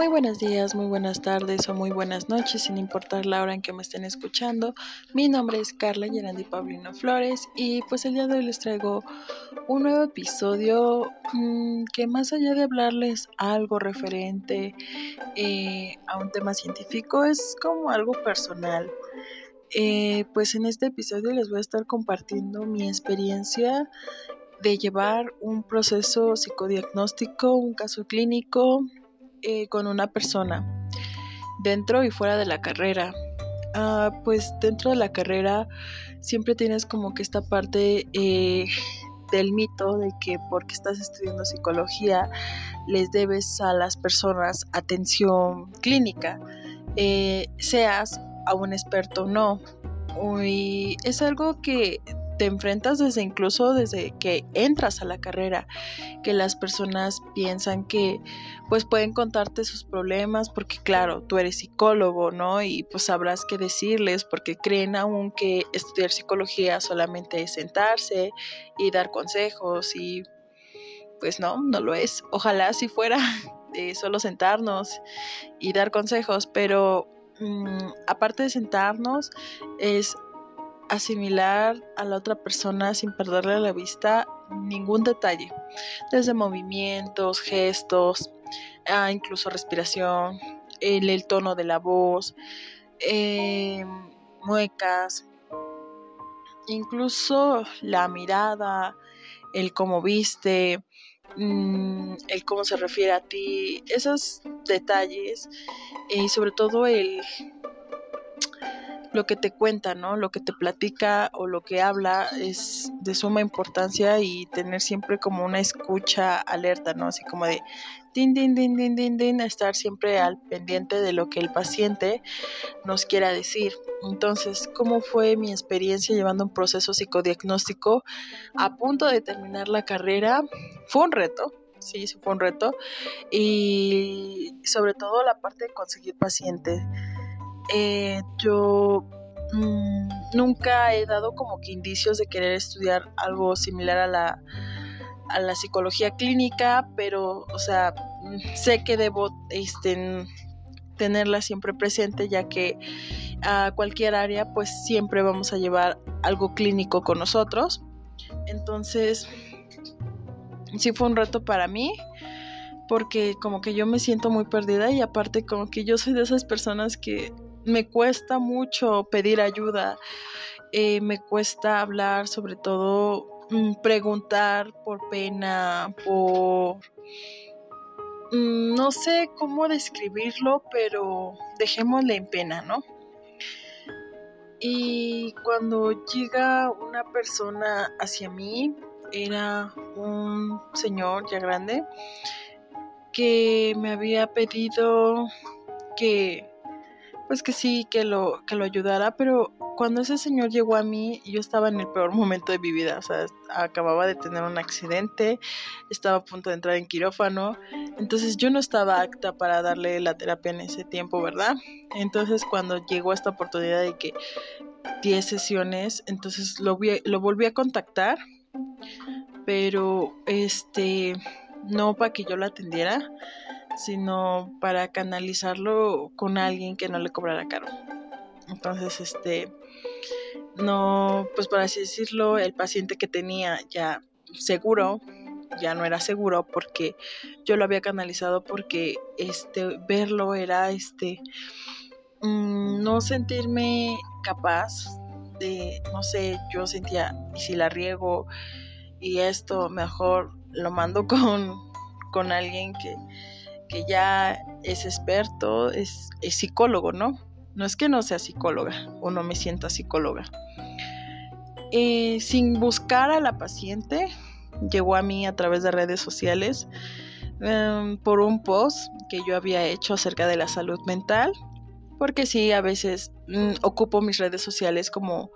Muy buenos días, muy buenas tardes o muy buenas noches, sin importar la hora en que me estén escuchando. Mi nombre es Carla Yerandi Paulino Flores y pues el día de hoy les traigo un nuevo episodio mmm, que más allá de hablarles algo referente eh, a un tema científico es como algo personal. Eh, pues en este episodio les voy a estar compartiendo mi experiencia de llevar un proceso psicodiagnóstico, un caso clínico eh, con una persona, dentro y fuera de la carrera. Ah, pues dentro de la carrera siempre tienes como que esta parte eh, del mito de que porque estás estudiando psicología les debes a las personas atención clínica, eh, seas a un experto o no. Y es algo que te enfrentas desde incluso desde que entras a la carrera, que las personas piensan que pues pueden contarte sus problemas porque claro, tú eres psicólogo, ¿no? Y pues sabrás qué decirles porque creen aún que estudiar psicología solamente es sentarse y dar consejos y pues no, no lo es. Ojalá si fuera solo sentarnos y dar consejos, pero mmm, aparte de sentarnos es asimilar a la otra persona sin perderle a la vista ningún detalle, desde movimientos, gestos, ah, incluso respiración, el, el, tono de la voz, eh, muecas, incluso la mirada, el cómo viste, mmm, el cómo se refiere a ti, esos detalles y sobre todo el lo que te cuenta, ¿no? Lo que te platica o lo que habla es de suma importancia y tener siempre como una escucha alerta, ¿no? Así como de din, din, din, din, din, din, estar siempre al pendiente de lo que el paciente nos quiera decir. Entonces, ¿cómo fue mi experiencia llevando un proceso psicodiagnóstico a punto de terminar la carrera? Fue un reto, sí, fue un reto. Y sobre todo la parte de conseguir pacientes eh, yo mmm, nunca he dado como que indicios de querer estudiar algo similar a la, a la psicología clínica, pero, o sea, sé que debo este, tenerla siempre presente, ya que a cualquier área, pues siempre vamos a llevar algo clínico con nosotros. Entonces, sí fue un reto para mí porque como que yo me siento muy perdida y aparte como que yo soy de esas personas que me cuesta mucho pedir ayuda, eh, me cuesta hablar, sobre todo mm, preguntar por pena, por... Mm, no sé cómo describirlo, pero dejémosle en pena, ¿no? Y cuando llega una persona hacia mí, era un señor ya grande que me había pedido que pues que sí, que lo, que lo ayudara, pero cuando ese señor llegó a mí, yo estaba en el peor momento de mi vida, o sea, acababa de tener un accidente, estaba a punto de entrar en quirófano, entonces yo no estaba apta para darle la terapia en ese tiempo, ¿verdad? Entonces cuando llegó esta oportunidad de que 10 sesiones, entonces lo, lo volví a contactar, pero este, no para que yo lo atendiera, sino para canalizarlo con alguien que no le cobrara caro. Entonces, este, no, pues por así decirlo, el paciente que tenía ya seguro, ya no era seguro porque yo lo había canalizado porque este verlo era este mmm, no sentirme capaz de no sé yo sentía y si la riego y esto mejor lo mando con con alguien que que ya es experto, es, psicólogo, ¿no? No es que no sea psicóloga o no me sienta psicóloga. Eh, sin buscar a la paciente, llegó a mí a través de redes sociales um, por un post que yo había hecho acerca de la salud mental, porque sí, a veces um, ocupo mis redes sociales como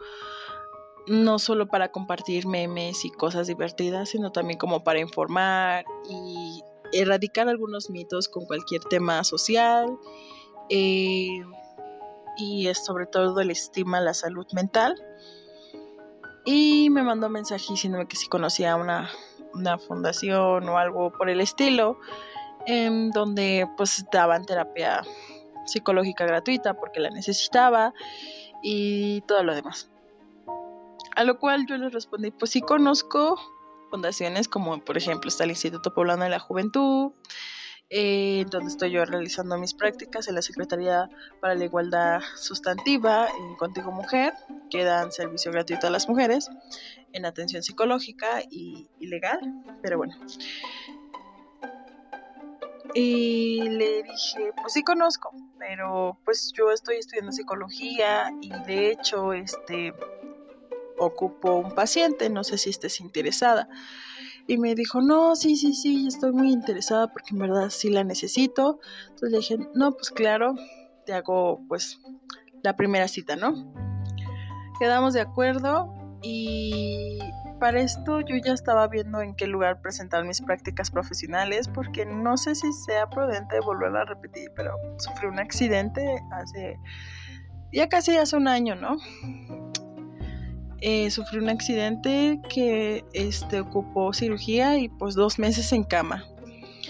no solo para compartir memes y cosas divertidas, sino también como para informar y erradicar algunos mitos con cualquier tema social eh, y es sobre todo el estima la salud mental. Y me mandó un mensaje diciéndome que si conocía una, una fundación o algo por el estilo. en donde pues daban terapia psicológica gratuita porque la necesitaba y todo lo demás. A lo cual yo les respondí, pues sí conozco fundaciones como por ejemplo está el Instituto Poblano de la Juventud, eh, donde estoy yo realizando mis prácticas en la Secretaría para la Igualdad Sustantiva en Contigo Mujer, que dan servicio gratuito a las mujeres en atención psicológica y legal, pero bueno. Y le dije, pues sí conozco, pero pues yo estoy estudiando psicología y de hecho este ocupo un paciente, no sé si estés interesada. Y me dijo, no, sí, sí, sí, estoy muy interesada porque en verdad sí la necesito. Entonces le dije, no, pues claro, te hago pues la primera cita, ¿no? Quedamos de acuerdo y para esto yo ya estaba viendo en qué lugar presentar mis prácticas profesionales porque no sé si sea prudente volver a repetir, pero sufrí un accidente hace ya casi hace un año, ¿no? Eh, sufrí un accidente que este, ocupó cirugía y pues dos meses en cama.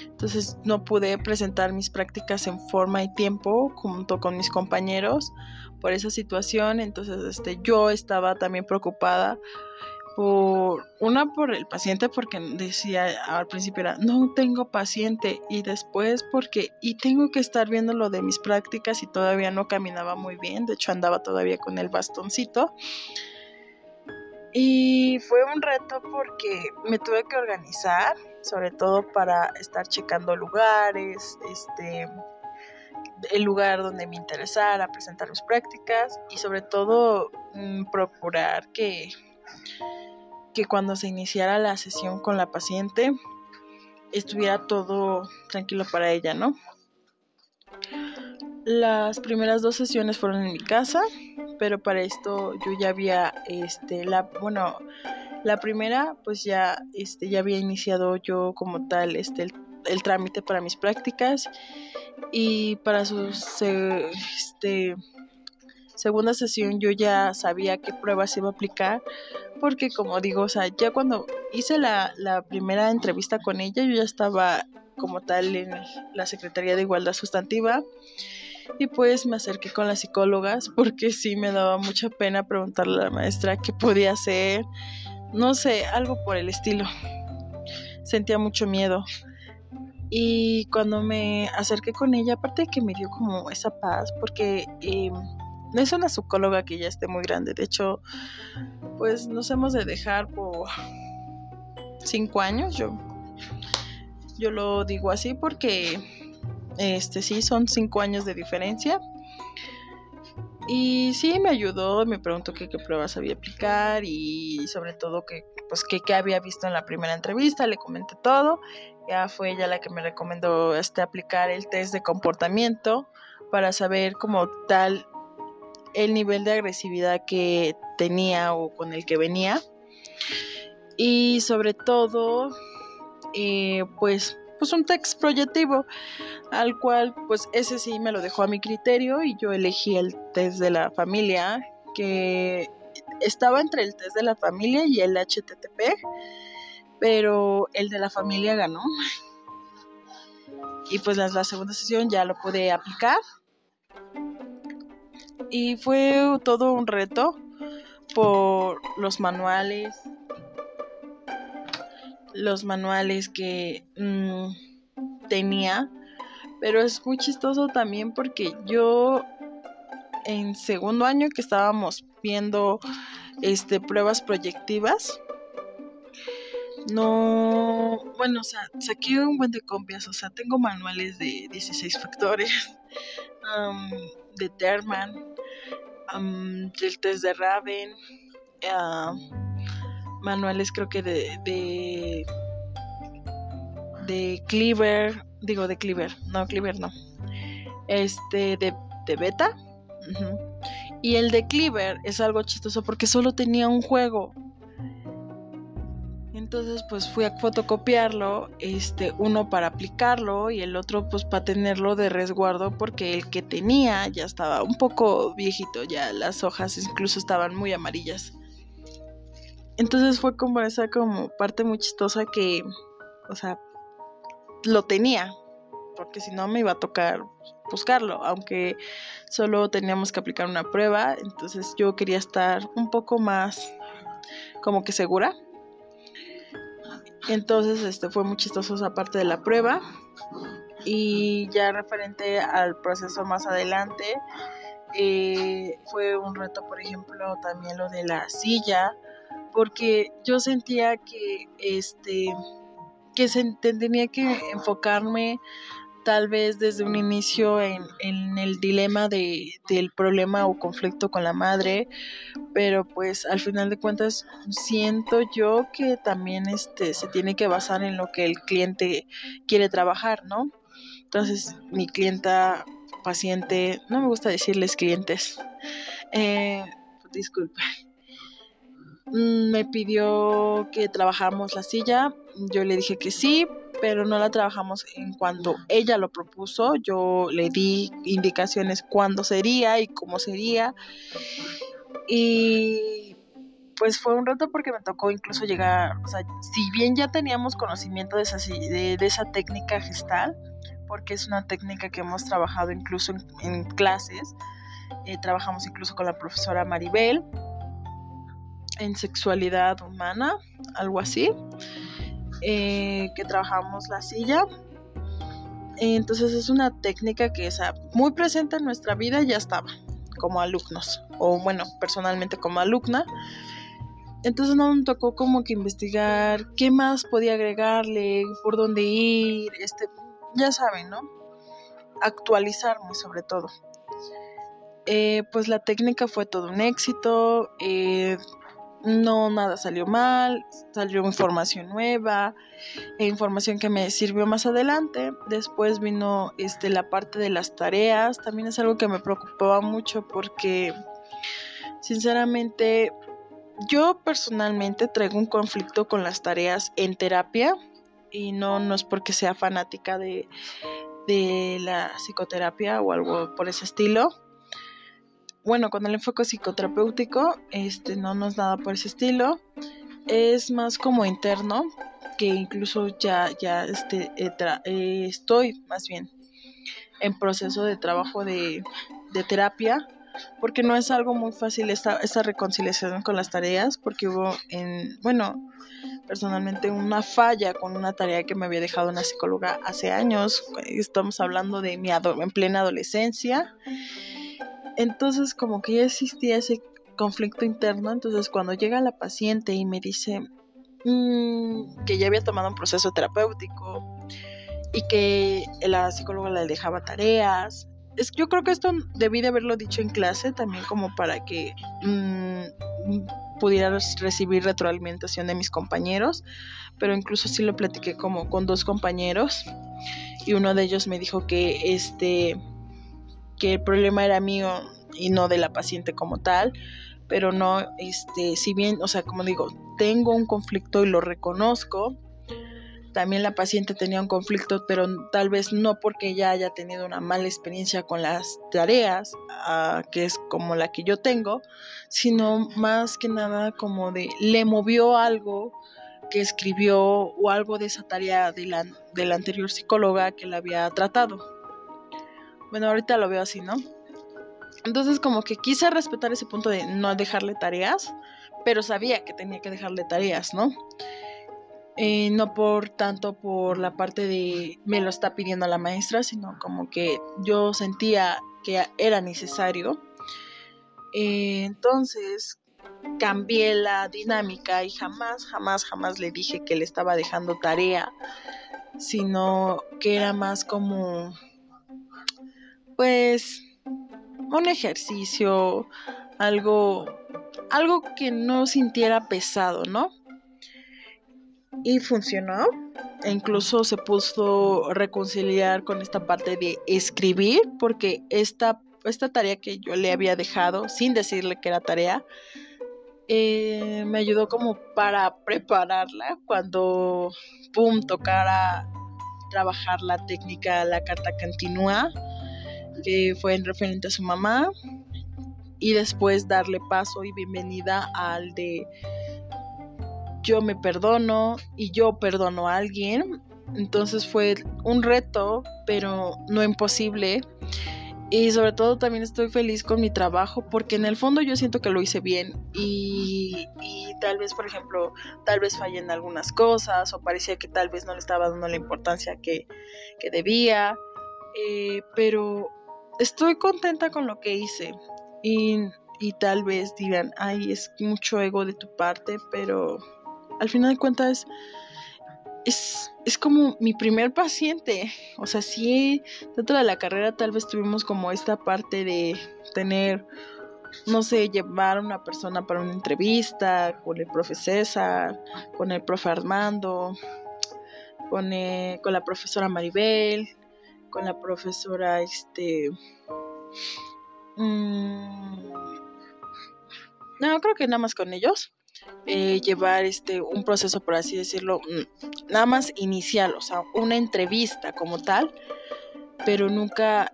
Entonces no pude presentar mis prácticas en forma y tiempo junto con mis compañeros por esa situación. Entonces este, yo estaba también preocupada por una por el paciente porque decía al principio era no tengo paciente y después porque y tengo que estar viendo lo de mis prácticas y todavía no caminaba muy bien de hecho andaba todavía con el bastoncito y fue un reto porque me tuve que organizar, sobre todo para estar checando lugares, este, el lugar donde me interesara, presentar mis prácticas y sobre todo mm, procurar que, que cuando se iniciara la sesión con la paciente estuviera todo tranquilo para ella, ¿no? Las primeras dos sesiones fueron en mi casa, pero para esto yo ya había, este, la, bueno, la primera, pues ya, este, ya había iniciado yo como tal, este, el, trámite para mis prácticas y para su, este, segunda sesión yo ya sabía qué pruebas iba a aplicar, porque como digo, o sea, ya cuando hice la, la primera entrevista con ella, yo ya estaba como tal en la Secretaría de Igualdad Sustantiva y pues me acerqué con las psicólogas porque sí me daba mucha pena preguntarle a la maestra qué podía hacer, no sé, algo por el estilo. Sentía mucho miedo. Y cuando me acerqué con ella, aparte de que me dio como esa paz, porque eh, no es una psicóloga que ya esté muy grande, de hecho, pues nos hemos de dejar por cinco años, yo, yo lo digo así porque este sí, son cinco años de diferencia. Y sí, me ayudó, me preguntó qué, pruebas sabía aplicar y sobre todo que, pues, qué había visto en la primera entrevista, le comenté todo. Ya fue ella la que me recomendó este, aplicar el test de comportamiento para saber como tal el nivel de agresividad que tenía o con el que venía. Y sobre todo, eh, pues pues un text proyectivo al cual pues ese sí me lo dejó a mi criterio y yo elegí el test de la familia que estaba entre el test de la familia y el HTTP pero el de la familia ganó. Y pues la, la segunda sesión ya lo pude aplicar. Y fue todo un reto por los manuales los manuales que mm, tenía, pero es muy chistoso también porque yo en segundo año que estábamos viendo este pruebas proyectivas no bueno o sea saqué un buen de copias o sea tengo manuales de 16 factores de Terman del test de Raven manuales creo que de, de, de Cleaver, digo de Cleaver, no, Cleaver no, este, de, de Beta. Y el de Cleaver es algo chistoso porque solo tenía un juego. Entonces pues fui a fotocopiarlo, este, uno para aplicarlo y el otro pues para tenerlo de resguardo porque el que tenía ya estaba un poco viejito, ya las hojas incluso estaban muy amarillas. Entonces fue como esa como parte muy chistosa que, o sea, lo tenía, porque si no me iba a tocar buscarlo, aunque solo teníamos que aplicar una prueba, entonces yo quería estar un poco más como que segura. Entonces, este fue muy chistoso esa parte de la prueba. Y ya referente al proceso más adelante, eh, fue un reto, por ejemplo, también lo de la silla, porque yo sentía que este que se tenía que enfocarme tal vez desde un inicio en, el dilema de, del problema o conflicto con la madre, pero pues al final de cuentas siento yo que también este se tiene que basar en lo que el cliente quiere trabajar, ¿no? Entonces mi clienta, paciente, no me gusta decirles clientes, eh, disculpa, mm, me pidió que trabajáramos la silla, yo le dije que sí, pero no la trabajamos en cuanto ella lo propuso. Yo le di indicaciones cuándo sería y cómo sería. Y pues fue un reto porque me tocó incluso llegar, o sea, si bien ya teníamos conocimiento de esa, de, esa técnica gestal, porque es una técnica que hemos trabajado incluso en, clases, eh, trabajamos incluso con la profesora Maribel en sexualidad humana, algo así. Eh, que trabajamos la silla. Entonces es una técnica que es muy presente en nuestra vida, ya estaba como alumnos, o bueno, personalmente como alumna. Entonces no me tocó como que investigar qué más podía agregarle, por dónde ir, este, ya saben, ¿no? Actualizarme sobre todo. Eh, pues la técnica fue todo un éxito. Eh, no nada salió mal, salió información nueva, e información que me sirvió más adelante. Después vino este la parte de las tareas, también es algo que me preocupaba mucho porque sinceramente yo personalmente traigo un conflicto con las tareas en terapia y no no es porque sea fanática de de la psicoterapia o algo por ese estilo bueno, con el enfoque psicoterapéutico, este no nos nada por ese estilo. Es más como interno, que incluso ya, ya este, eh, estoy más bien en proceso de trabajo de, terapia, porque no es algo muy fácil esta, esta reconciliación con las tareas, porque hubo en, bueno, personalmente una falla con una tarea que me había dejado una psicóloga hace años, estamos hablando de mi en plena adolescencia, entonces como que ya existía ese conflicto interno, entonces cuando llega la paciente y me dice mm, que ya había tomado un proceso terapéutico y que la psicóloga le dejaba tareas, es, yo creo que esto debí de haberlo dicho en clase también como para que mm, pudiera recibir retroalimentación de mis compañeros, pero incluso sí lo platiqué como con dos compañeros y uno de ellos me dijo que este que el problema era mío y no de la paciente como tal, pero no, este, si bien, o sea, como digo, tengo un conflicto y lo reconozco, también la paciente tenía un conflicto, pero tal vez no porque ella haya tenido una mala experiencia con las tareas, ah, que es como la que yo tengo, sino más que nada como de le movió algo que escribió o algo de esa tarea de la, de la anterior psicóloga que la había tratado. Bueno, ahorita lo veo así, ¿no? Entonces como que quise respetar ese punto de no dejarle tareas, pero sabía que tenía que dejarle tareas, ¿no? Eh, no por tanto por la parte de me lo está pidiendo la maestra, sino como que yo sentía que era necesario. Eh, entonces cambié la dinámica y jamás, jamás, jamás le dije que le estaba dejando tarea, sino que era más como pues un ejercicio, algo, algo que no sintiera pesado, ¿no? Y funcionó. E incluso se puso reconciliar con esta parte de escribir, porque esta, esta tarea que yo le había dejado, sin decirle que era tarea, eh, me ayudó como para prepararla cuando, pum, tocara trabajar la técnica, la carta continúa que fue en referente a su mamá y después darle paso y bienvenida al de yo me perdono y yo perdono a alguien Entonces fue un reto, pero no imposible. Y sobre todo también estoy feliz con mi trabajo porque en el fondo yo siento que lo hice bien. Y, tal vez, por ejemplo, tal vez fallé en algunas cosas o parecía que tal vez no le estaba dando la importancia que, debía, eh, pero estoy contenta con lo que hice y, y tal vez dirán, ay, es mucho ego de tu parte, pero al final de cuentas es, es como mi primer paciente. O sea, sí, dentro de la carrera tal vez tuvimos como esta parte de tener, no sé, llevar a una persona para una entrevista con el profe César, con el profe Armando, con, eh, con la profesora Maribel, con la profesora, este... Mmm, no, creo que nada más con ellos. Eh, llevar este un proceso, por así decirlo, mm, nada más inicial, o sea, una entrevista como tal, pero nunca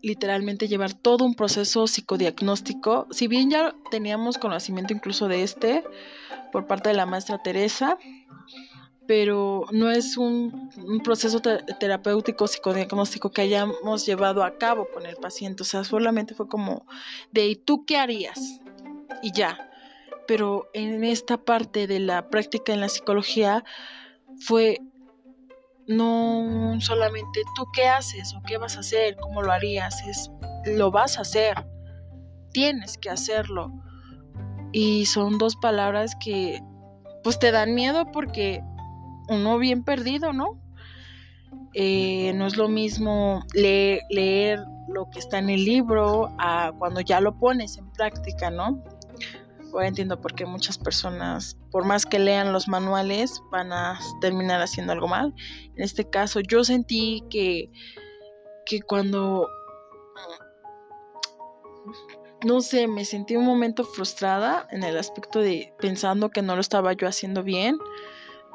literalmente llevar todo un proceso psicodiagnóstico. Si bien ya teníamos conocimiento incluso de este por parte de la maestra Teresa, pero no es un, proceso terapéutico psicodiagnóstico que hayamos llevado a cabo con el paciente. O sea, solamente fue como de ¿y tú qué harías? Y ya pero en esta parte de la práctica en la psicología fue no solamente tú qué haces o qué vas a hacer, cómo lo harías, es lo vas a hacer, tienes que hacerlo. Y son dos palabras que pues te dan miedo porque uno bien perdido, ¿no? Eh, no es lo mismo leer, leer lo que está en el libro a cuando ya lo pones en práctica, ¿no? Ahora entiendo por qué muchas personas, por más que lean los manuales, van a terminar haciendo algo mal. En este caso, yo sentí que, que cuando, no sé, me sentí un momento frustrada en el aspecto de pensando que no lo estaba yo haciendo bien.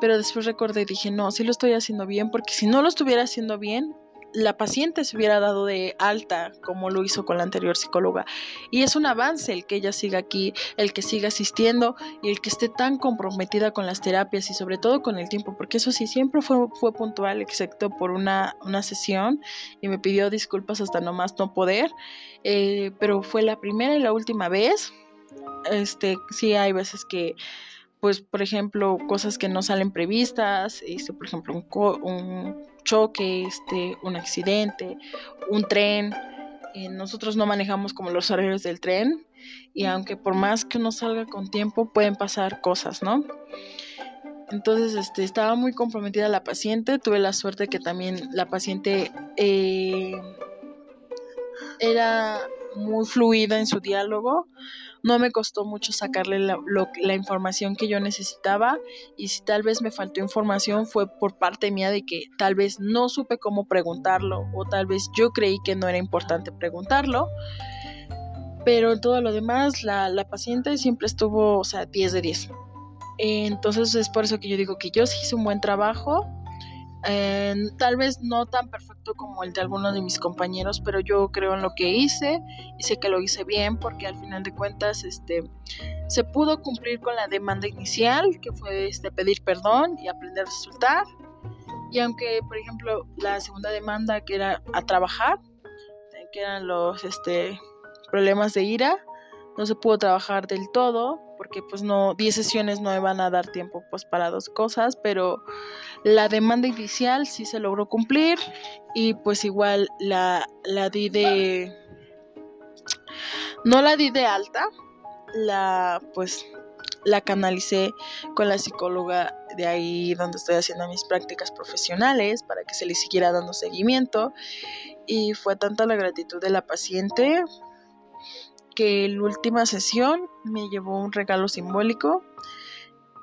Pero después recordé y dije, no, sí lo estoy haciendo bien, porque si no lo estuviera haciendo bien, la paciente se hubiera dado de alta como lo hizo con la anterior psicóloga. Y es un avance el que ella siga aquí, el que siga asistiendo y el que esté tan comprometida con las terapias y sobre todo con el tiempo, porque eso sí, siempre fue, fue puntual, excepto por una, una sesión y me pidió disculpas hasta no más no poder, eh, pero fue la primera y la última vez. Este, sí hay veces que pues por ejemplo cosas que no salen previstas este por ejemplo un, un choque, este, un accidente, un tren. Eh, nosotros no manejamos como los horarios del tren y aunque por más que uno salga con tiempo pueden pasar cosas, ¿no? Entonces, este, estaba muy comprometida la paciente. Tuve la suerte que también la paciente eh, era muy fluida en su diálogo no me costó mucho sacarle la, información que yo necesitaba y si tal vez me faltó información fue por parte mía de que tal vez no supe cómo preguntarlo o tal vez yo creí que no era importante preguntarlo. Pero en todo lo demás, la, la paciente siempre estuvo, o sea, 10 de 10. Entonces es por eso que yo digo que yo sí hice un buen trabajo tal vez no tan perfecto como el de algunos de mis compañeros, pero yo creo en lo que hice y sé que lo hice bien porque al final de cuentas este, se pudo cumplir con la demanda inicial, que fue este, pedir perdón y aprender a soltar. Y aunque, por ejemplo, la segunda demanda que era a trabajar, que eran los este, problemas de ira, no se pudo trabajar del todo porque pues no 10 sesiones no iban a dar tiempo pues para dos cosas pero la demanda inicial sí se logró cumplir y pues igual la, la di de no la di de alta la pues la canalicé con la psicóloga de ahí donde estoy haciendo mis prácticas profesionales para que se le siguiera dando seguimiento y fue tanta la gratitud de la paciente que la última sesión me llevó un regalo simbólico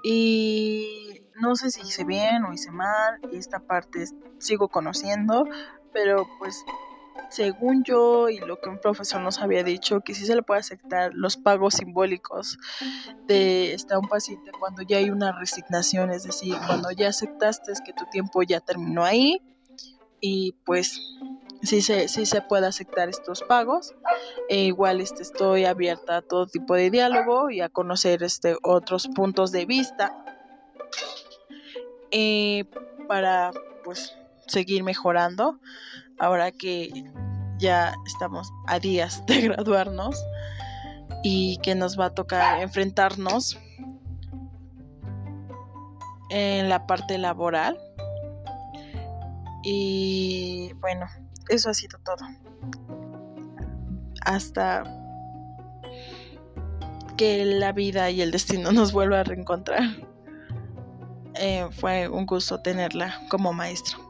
y no sé si hice bien o hice mal, esta parte sigo conociendo, pero pues según yo y lo que un profesor nos había dicho, que sí se le puede aceptar los pagos simbólicos de este, un paciente cuando ya hay una resignación, es decir, cuando ya aceptaste que tu tiempo ya terminó ahí y pues sí se, sí se puede aceptar estos pagos. E igual este, estoy abierta a todo tipo de diálogo y a conocer este, otros puntos de vista eh, para pues seguir mejorando ahora que ya estamos a días de graduarnos y que nos va a tocar enfrentarnos en la parte laboral. Y bueno, eso ha sido todo. Hasta que la vida y el destino nos vuelva a reencontrar. Eh, fue un gusto tenerla como maestro.